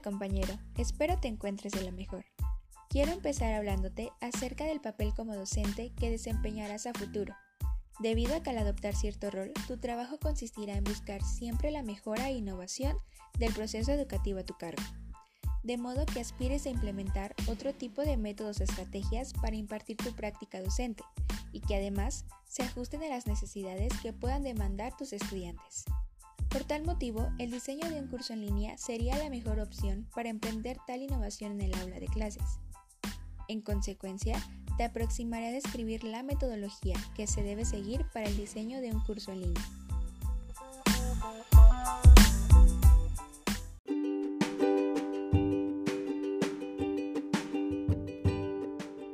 Compañero, espero te encuentres de lo mejor. Quiero empezar hablándote acerca del papel como docente que desempeñarás a futuro. Debido a que al adoptar cierto rol, tu trabajo consistirá en buscar siempre la mejora e innovación del proceso educativo a tu cargo. De modo que aspires a implementar otro tipo de métodos o estrategias para impartir tu práctica docente y que además se ajusten a las necesidades que puedan demandar tus estudiantes. Por tal motivo, el diseño de un curso en línea sería la mejor opción para emprender tal innovación en el aula de clases. En consecuencia, te aproximaré a describir la metodología que se debe seguir para el diseño de un curso en línea.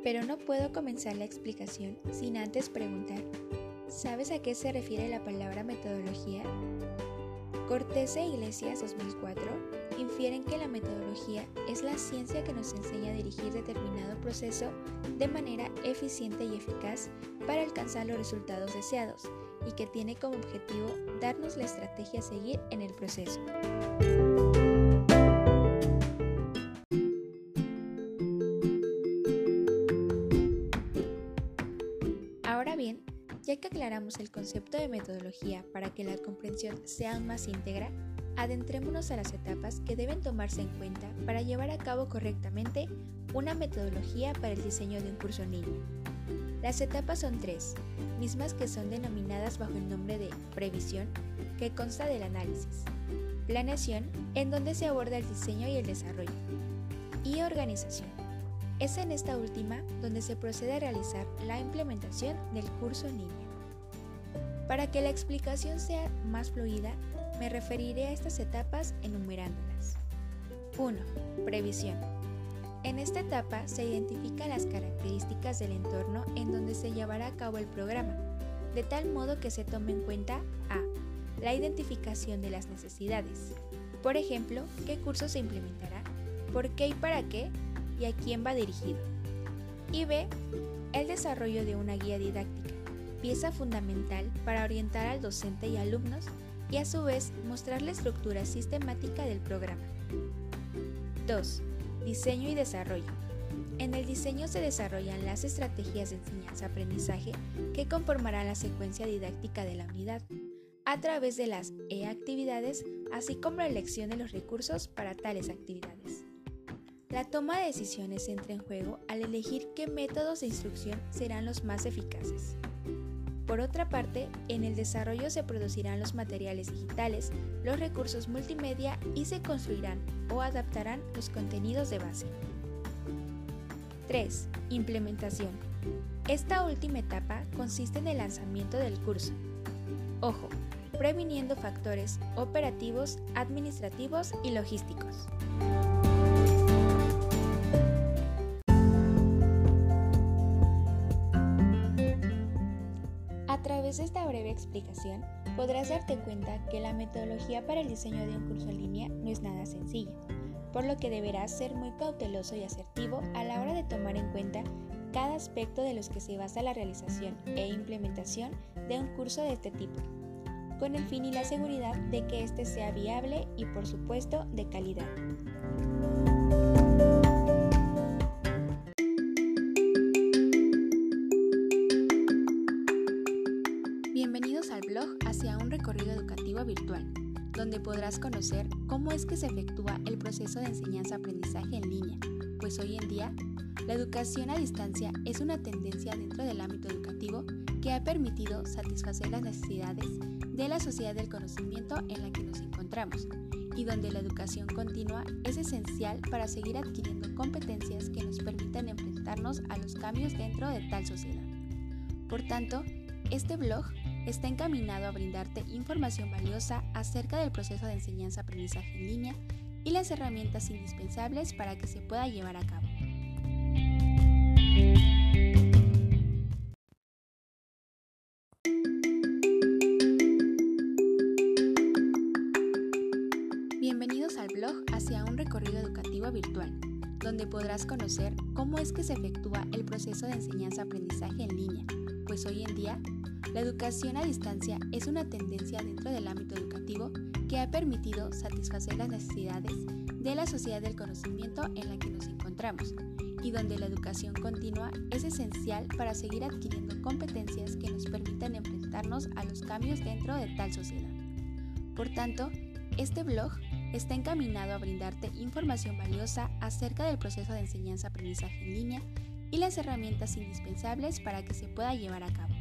Pero no puedo comenzar la explicación sin antes preguntar, ¿sabes a qué se refiere la palabra metodología? Cortés e Iglesias 2004 infieren que la metodología es la ciencia que nos enseña a dirigir determinado proceso de manera eficiente y eficaz para alcanzar los resultados deseados y que tiene como objetivo darnos la estrategia a seguir en el proceso. Ya que aclaramos el concepto de metodología para que la comprensión sea más íntegra, adentrémonos a las etapas que deben tomarse en cuenta para llevar a cabo correctamente una metodología para el diseño de un curso en línea. Las etapas son tres, mismas que son denominadas bajo el nombre de previsión, que consta del análisis, planeación, en donde se aborda el diseño y el desarrollo, y organización es en esta última donde se procede a realizar la implementación del curso en línea. Para que la explicación sea más fluida, me referiré a estas etapas enumerándolas. 1. Previsión. En esta etapa se identifican las características del entorno en donde se llevará a cabo el programa, de tal modo que se tome en cuenta a. La identificación de las necesidades. Por ejemplo, qué curso se implementará, por qué y para qué y a quién va dirigido. Y B. El desarrollo de una guía didáctica, pieza fundamental para orientar al docente y alumnos y a su vez mostrar la estructura sistemática del programa. 2. Diseño y desarrollo. En el diseño se desarrollan las estrategias de enseñanza-aprendizaje que conformarán la secuencia didáctica de la unidad, a través de las e-actividades, así como la elección de los recursos para tales actividades. La toma de decisiones entra en juego al elegir qué métodos de instrucción serán los más eficaces. Por otra parte, en el desarrollo se producirán los materiales digitales, los recursos multimedia y se construirán o adaptarán los contenidos de base. 3. Implementación. Esta última etapa consiste en el lanzamiento del curso. Ojo, previniendo factores operativos, administrativos y logísticos. Través de esta breve explicación, podrás darte cuenta que la metodología para el diseño de un curso en línea no es nada sencilla, por lo que deberás ser muy cauteloso y asertivo a la hora de tomar en cuenta cada aspecto de los que se basa la realización e implementación de un curso de este tipo, con el fin y la seguridad de que éste sea viable y por supuesto de calidad. Hacia un recorrido educativo virtual, donde podrás conocer cómo es que se efectúa el proceso de enseñanza-aprendizaje en línea, pues hoy en día la educación a distancia es una tendencia dentro del ámbito educativo que ha permitido satisfacer las necesidades de la sociedad del conocimiento en la que nos encontramos y donde la educación continua es esencial para seguir adquiriendo competencias que nos permitan enfrentarnos a los cambios dentro de tal sociedad. Por tanto, este blog está encaminado a brindarte información valiosa acerca del proceso de enseñanza-aprendizaje en línea y las herramientas indispensables para que se pueda llevar a cabo. Bienvenidos al blog hacia un recorrido educativo virtual, donde podrás conocer cómo es que se efectúa el proceso de enseñanza-aprendizaje en línea, pues hoy en día la educación a distancia es una tendencia dentro del ámbito educativo que ha permitido satisfacer las necesidades de la sociedad del conocimiento en la que nos encontramos y donde la educación continua es esencial para seguir adquiriendo competencias que nos permitan enfrentarnos a los cambios dentro de tal sociedad. Por tanto, este blog está encaminado a brindarte información valiosa acerca del proceso de enseñanza-aprendizaje en línea y las herramientas indispensables para que se pueda llevar a cabo.